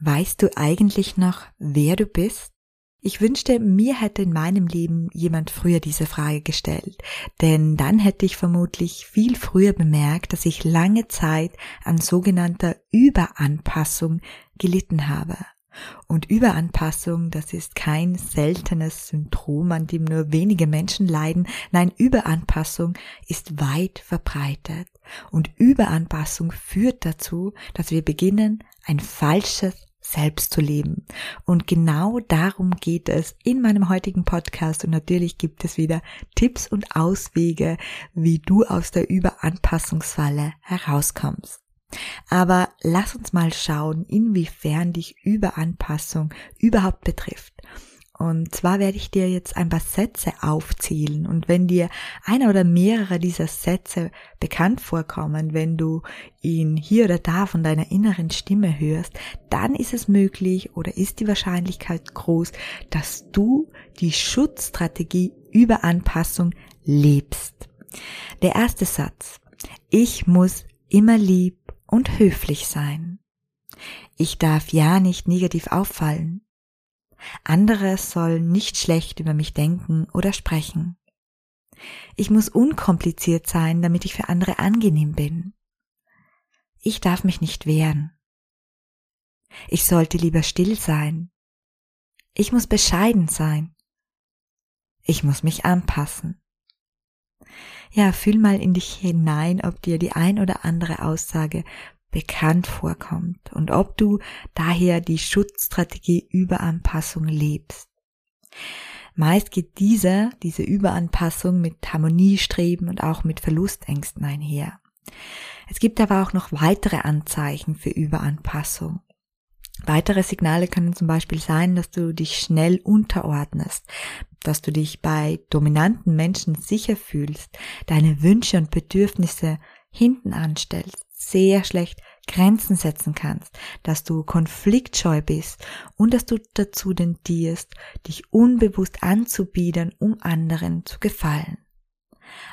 Weißt du eigentlich noch, wer du bist? Ich wünschte, mir hätte in meinem Leben jemand früher diese Frage gestellt, denn dann hätte ich vermutlich viel früher bemerkt, dass ich lange Zeit an sogenannter Überanpassung gelitten habe. Und Überanpassung, das ist kein seltenes Syndrom, an dem nur wenige Menschen leiden. Nein, Überanpassung ist weit verbreitet. Und Überanpassung führt dazu, dass wir beginnen, ein falsches selbst zu leben. Und genau darum geht es in meinem heutigen Podcast. Und natürlich gibt es wieder Tipps und Auswege, wie du aus der Überanpassungsfalle herauskommst. Aber lass uns mal schauen, inwiefern dich Überanpassung überhaupt betrifft. Und zwar werde ich dir jetzt ein paar Sätze aufzählen. Und wenn dir einer oder mehrere dieser Sätze bekannt vorkommen, wenn du ihn hier oder da von deiner inneren Stimme hörst, dann ist es möglich oder ist die Wahrscheinlichkeit groß, dass du die Schutzstrategie über Anpassung lebst. Der erste Satz. Ich muss immer lieb und höflich sein. Ich darf ja nicht negativ auffallen. Andere sollen nicht schlecht über mich denken oder sprechen. Ich muss unkompliziert sein, damit ich für andere angenehm bin. Ich darf mich nicht wehren. Ich sollte lieber still sein. Ich muss bescheiden sein. Ich muss mich anpassen. Ja, fühl mal in dich hinein, ob dir die ein oder andere Aussage bekannt vorkommt und ob du daher die Schutzstrategie Überanpassung lebst. Meist geht diese, diese Überanpassung mit Harmoniestreben und auch mit Verlustängsten einher. Es gibt aber auch noch weitere Anzeichen für Überanpassung. Weitere Signale können zum Beispiel sein, dass du dich schnell unterordnest, dass du dich bei dominanten Menschen sicher fühlst, deine Wünsche und Bedürfnisse hinten anstellst, sehr schlecht Grenzen setzen kannst, dass du konfliktscheu bist und dass du dazu tendierst, dich unbewusst anzubiedern, um anderen zu gefallen.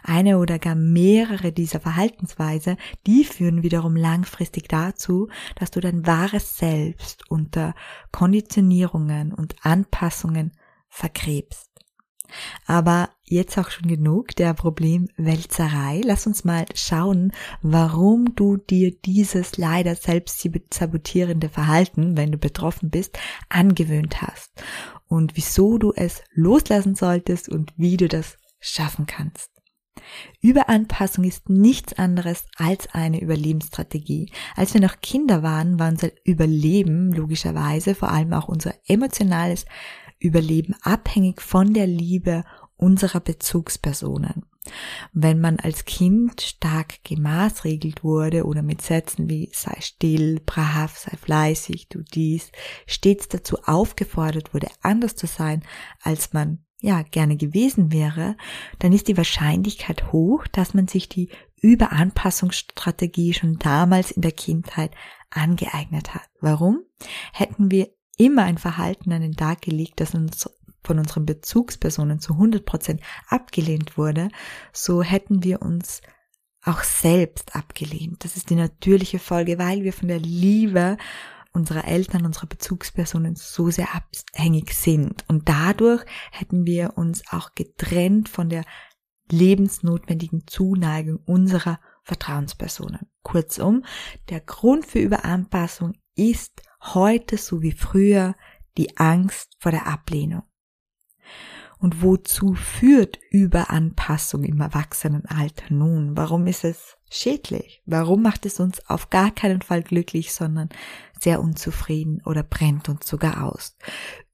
Eine oder gar mehrere dieser Verhaltensweise, die führen wiederum langfristig dazu, dass du dein wahres Selbst unter Konditionierungen und Anpassungen vergräbst. Aber jetzt auch schon genug der Problemwälzerei. Lass uns mal schauen, warum du dir dieses leider selbst sabotierende Verhalten, wenn du betroffen bist, angewöhnt hast und wieso du es loslassen solltest und wie du das schaffen kannst. Überanpassung ist nichts anderes als eine Überlebensstrategie. Als wir noch Kinder waren, war unser Überleben logischerweise, vor allem auch unser emotionales Überleben abhängig von der Liebe unserer Bezugspersonen. Wenn man als Kind stark gemaßregelt wurde oder mit Sätzen wie sei still, brav, sei fleißig, du dies, stets dazu aufgefordert wurde, anders zu sein, als man ja gerne gewesen wäre, dann ist die Wahrscheinlichkeit hoch, dass man sich die Überanpassungsstrategie schon damals in der Kindheit angeeignet hat. Warum? Hätten wir immer ein Verhalten an den Tag gelegt, das uns von unseren Bezugspersonen zu 100 Prozent abgelehnt wurde, so hätten wir uns auch selbst abgelehnt. Das ist die natürliche Folge, weil wir von der Liebe unserer Eltern, unserer Bezugspersonen so sehr abhängig sind. Und dadurch hätten wir uns auch getrennt von der lebensnotwendigen Zuneigung unserer Vertrauenspersonen. Kurzum, der Grund für Überanpassung ist heute so wie früher die Angst vor der Ablehnung. Und wozu führt Überanpassung im Erwachsenenalter nun? Warum ist es schädlich? Warum macht es uns auf gar keinen Fall glücklich, sondern sehr unzufrieden oder brennt uns sogar aus?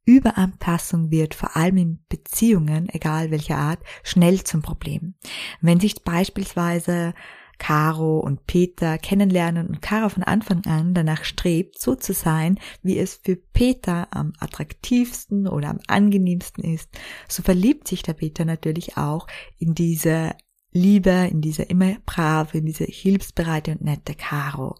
Überanpassung wird vor allem in Beziehungen, egal welcher Art, schnell zum Problem. Wenn sich beispielsweise Caro und Peter kennenlernen und Caro von Anfang an danach strebt, so zu sein, wie es für Peter am attraktivsten oder am angenehmsten ist, so verliebt sich der Peter natürlich auch in diese Liebe, in diese immer brave, in diese hilfsbereite und nette Caro.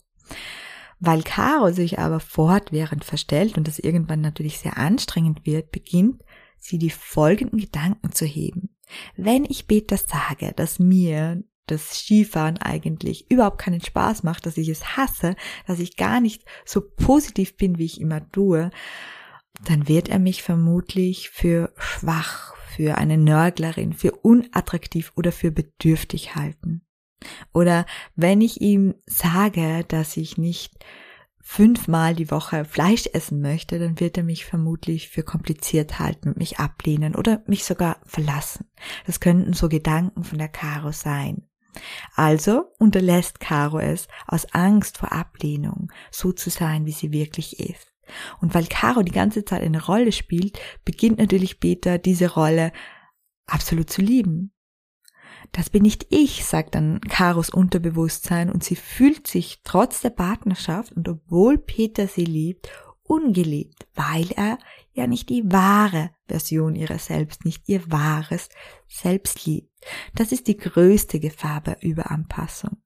Weil Caro sich aber fortwährend verstellt und das irgendwann natürlich sehr anstrengend wird, beginnt sie die folgenden Gedanken zu heben. Wenn ich Peter sage, dass mir das Skifahren eigentlich überhaupt keinen Spaß macht, dass ich es hasse, dass ich gar nicht so positiv bin, wie ich immer tue, dann wird er mich vermutlich für schwach, für eine Nörglerin, für unattraktiv oder für bedürftig halten. Oder wenn ich ihm sage, dass ich nicht fünfmal die Woche Fleisch essen möchte, dann wird er mich vermutlich für kompliziert halten und mich ablehnen oder mich sogar verlassen. Das könnten so Gedanken von der Caro sein. Also unterlässt Caro es aus Angst vor Ablehnung, so zu sein, wie sie wirklich ist. Und weil Caro die ganze Zeit eine Rolle spielt, beginnt natürlich Peter diese Rolle absolut zu lieben. Das bin nicht ich, sagt dann Karos Unterbewusstsein und sie fühlt sich trotz der Partnerschaft und obwohl Peter sie liebt, ungeliebt, weil er ja nicht die wahre Version ihrer selbst, nicht ihr wahres Selbst liebt. Das ist die größte Gefahr bei Überanpassung,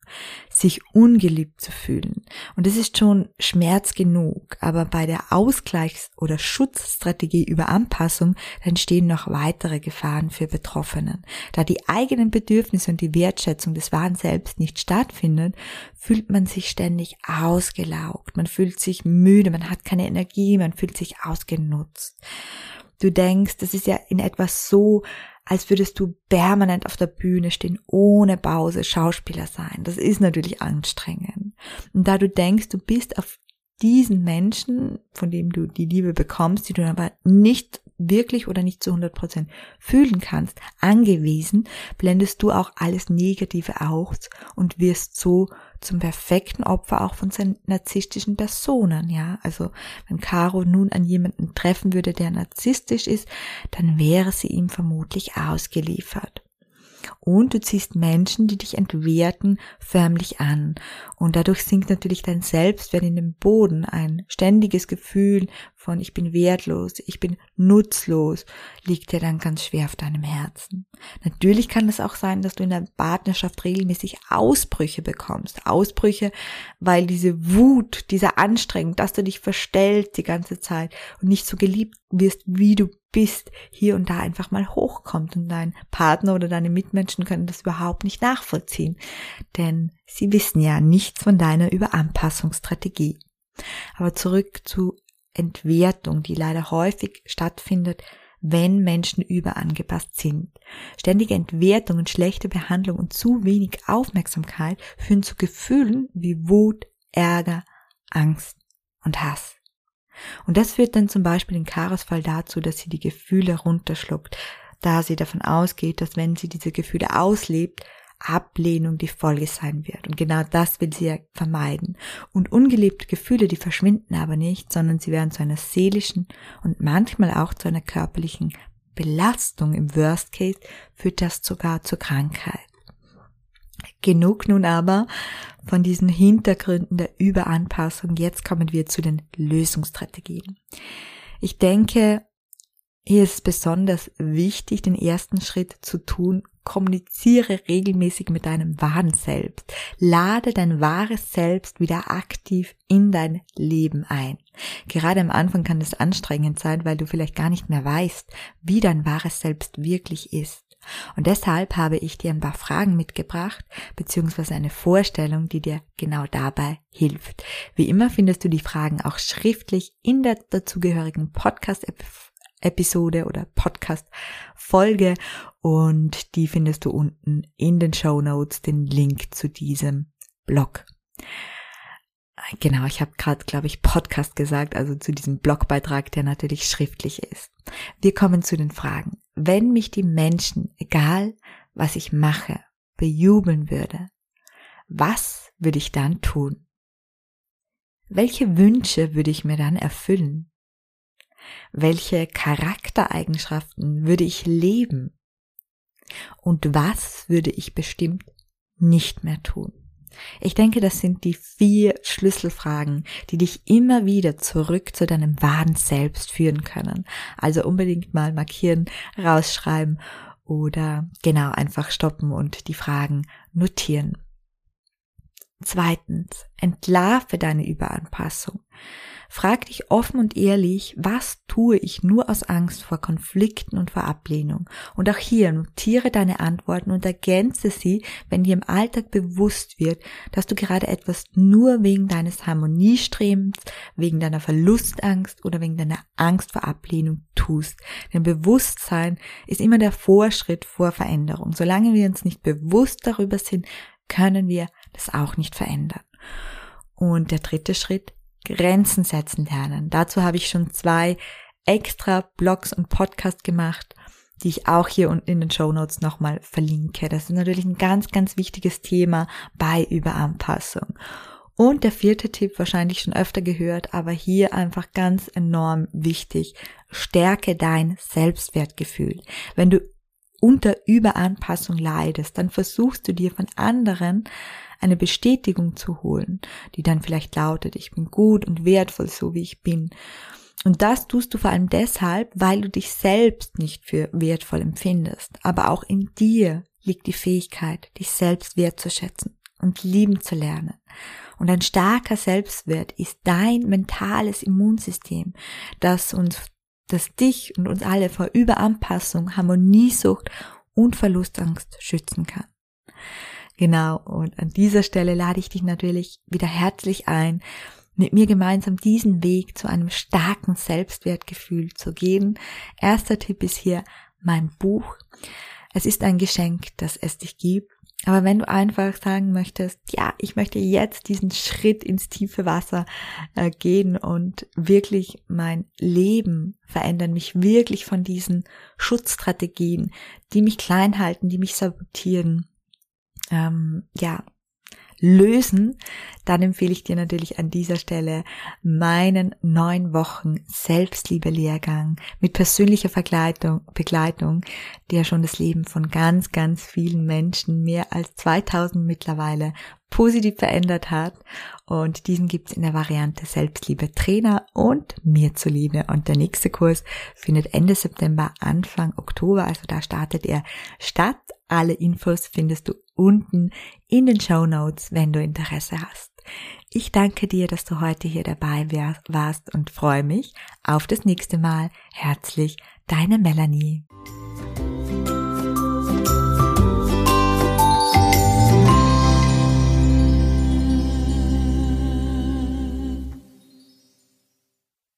sich ungeliebt zu fühlen. Und es ist schon Schmerz genug, aber bei der Ausgleichs- oder Schutzstrategie Überanpassung entstehen noch weitere Gefahren für Betroffenen. Da die eigenen Bedürfnisse und die Wertschätzung des wahren Selbst nicht stattfindet, fühlt man sich ständig ausgelaugt, man fühlt sich müde, man hat keine Energie, man fühlt sich ausgenutzt. Du denkst, das ist ja in etwas so, als würdest du permanent auf der Bühne stehen, ohne Pause Schauspieler sein. Das ist natürlich anstrengend. Und da du denkst, du bist auf diesen Menschen, von dem du die Liebe bekommst, die du aber nicht wirklich oder nicht zu 100 Prozent fühlen kannst, angewiesen, blendest du auch alles Negative aus und wirst so zum perfekten Opfer auch von seinen narzisstischen Personen, ja. Also, wenn Caro nun an jemanden treffen würde, der narzisstisch ist, dann wäre sie ihm vermutlich ausgeliefert. Und du ziehst Menschen, die dich entwerten, förmlich an. Und dadurch sinkt natürlich dein Selbstwert in den Boden. Ein ständiges Gefühl von ich bin wertlos, ich bin nutzlos, liegt dir dann ganz schwer auf deinem Herzen. Natürlich kann es auch sein, dass du in der Partnerschaft regelmäßig Ausbrüche bekommst. Ausbrüche, weil diese Wut, dieser Anstrengung, dass du dich verstellst die ganze Zeit und nicht so geliebt wirst, wie du bist, hier und da einfach mal hochkommt und dein Partner oder deine Mitmenschen können das überhaupt nicht nachvollziehen, denn sie wissen ja nichts von deiner Überanpassungsstrategie. Aber zurück zu Entwertung, die leider häufig stattfindet, wenn Menschen überangepasst sind. Ständige Entwertung und schlechte Behandlung und zu wenig Aufmerksamkeit führen zu Gefühlen wie Wut, Ärger, Angst und Hass. Und das führt dann zum Beispiel in Karas Fall dazu, dass sie die Gefühle runterschluckt, da sie davon ausgeht, dass wenn sie diese Gefühle auslebt, Ablehnung die Folge sein wird. Und genau das will sie ja vermeiden. Und ungelebte Gefühle, die verschwinden aber nicht, sondern sie werden zu einer seelischen und manchmal auch zu einer körperlichen Belastung. Im Worst Case führt das sogar zur Krankheit. Genug nun aber von diesen Hintergründen der Überanpassung. Jetzt kommen wir zu den Lösungsstrategien. Ich denke, hier ist es besonders wichtig, den ersten Schritt zu tun. Kommuniziere regelmäßig mit deinem wahren Selbst. Lade dein wahres Selbst wieder aktiv in dein Leben ein. Gerade am Anfang kann es anstrengend sein, weil du vielleicht gar nicht mehr weißt, wie dein wahres Selbst wirklich ist. Und deshalb habe ich dir ein paar Fragen mitgebracht, beziehungsweise eine Vorstellung, die dir genau dabei hilft. Wie immer findest du die Fragen auch schriftlich in der dazugehörigen Podcast-Episode Episode oder Podcast Folge und die findest du unten in den Show Notes den Link zu diesem Blog. Genau, ich habe gerade, glaube ich, Podcast gesagt, also zu diesem Blogbeitrag, der natürlich schriftlich ist. Wir kommen zu den Fragen. Wenn mich die Menschen, egal was ich mache, bejubeln würde, was würde ich dann tun? Welche Wünsche würde ich mir dann erfüllen? Welche Charaktereigenschaften würde ich leben? Und was würde ich bestimmt nicht mehr tun? Ich denke, das sind die vier Schlüsselfragen, die dich immer wieder zurück zu deinem wahren Selbst führen können. Also unbedingt mal markieren, rausschreiben oder genau einfach stoppen und die Fragen notieren. Zweitens, entlarve deine Überanpassung. Frag dich offen und ehrlich, was tue ich nur aus Angst vor Konflikten und vor Ablehnung? Und auch hier notiere deine Antworten und ergänze sie, wenn dir im Alltag bewusst wird, dass du gerade etwas nur wegen deines Harmoniestrebens, wegen deiner Verlustangst oder wegen deiner Angst vor Ablehnung tust. Denn Bewusstsein ist immer der Vorschritt vor Veränderung. Solange wir uns nicht bewusst darüber sind, können wir das auch nicht verändern. Und der dritte Schritt, Grenzen setzen lernen. Dazu habe ich schon zwei extra Blogs und Podcasts gemacht, die ich auch hier unten in den Show Notes nochmal verlinke. Das ist natürlich ein ganz, ganz wichtiges Thema bei Überanpassung. Und der vierte Tipp, wahrscheinlich schon öfter gehört, aber hier einfach ganz enorm wichtig. Stärke dein Selbstwertgefühl. Wenn du unter Überanpassung leidest, dann versuchst du dir von anderen eine Bestätigung zu holen, die dann vielleicht lautet, ich bin gut und wertvoll, so wie ich bin. Und das tust du vor allem deshalb, weil du dich selbst nicht für wertvoll empfindest. Aber auch in dir liegt die Fähigkeit, dich selbst wertzuschätzen und lieben zu lernen. Und ein starker Selbstwert ist dein mentales Immunsystem, das uns, das dich und uns alle vor Überanpassung, Harmoniesucht und Verlustangst schützen kann. Genau, und an dieser Stelle lade ich dich natürlich wieder herzlich ein, mit mir gemeinsam diesen Weg zu einem starken Selbstwertgefühl zu gehen. Erster Tipp ist hier mein Buch. Es ist ein Geschenk, das es dich gibt. Aber wenn du einfach sagen möchtest, ja, ich möchte jetzt diesen Schritt ins tiefe Wasser äh, gehen und wirklich mein Leben verändern, mich wirklich von diesen Schutzstrategien, die mich klein halten, die mich sabotieren, ähm, ja, lösen, dann empfehle ich dir natürlich an dieser Stelle meinen neun Wochen Selbstliebe-Lehrgang mit persönlicher Begleitung, Begleitung, der schon das Leben von ganz, ganz vielen Menschen, mehr als 2000 mittlerweile, positiv verändert hat. Und diesen gibt's in der Variante Selbstliebe Trainer und mir zuliebe. Und der nächste Kurs findet Ende September, Anfang Oktober, also da startet er statt. Alle Infos findest du unten in den Show Notes, wenn du Interesse hast. Ich danke dir, dass du heute hier dabei warst und freue mich auf das nächste Mal. Herzlich, deine Melanie.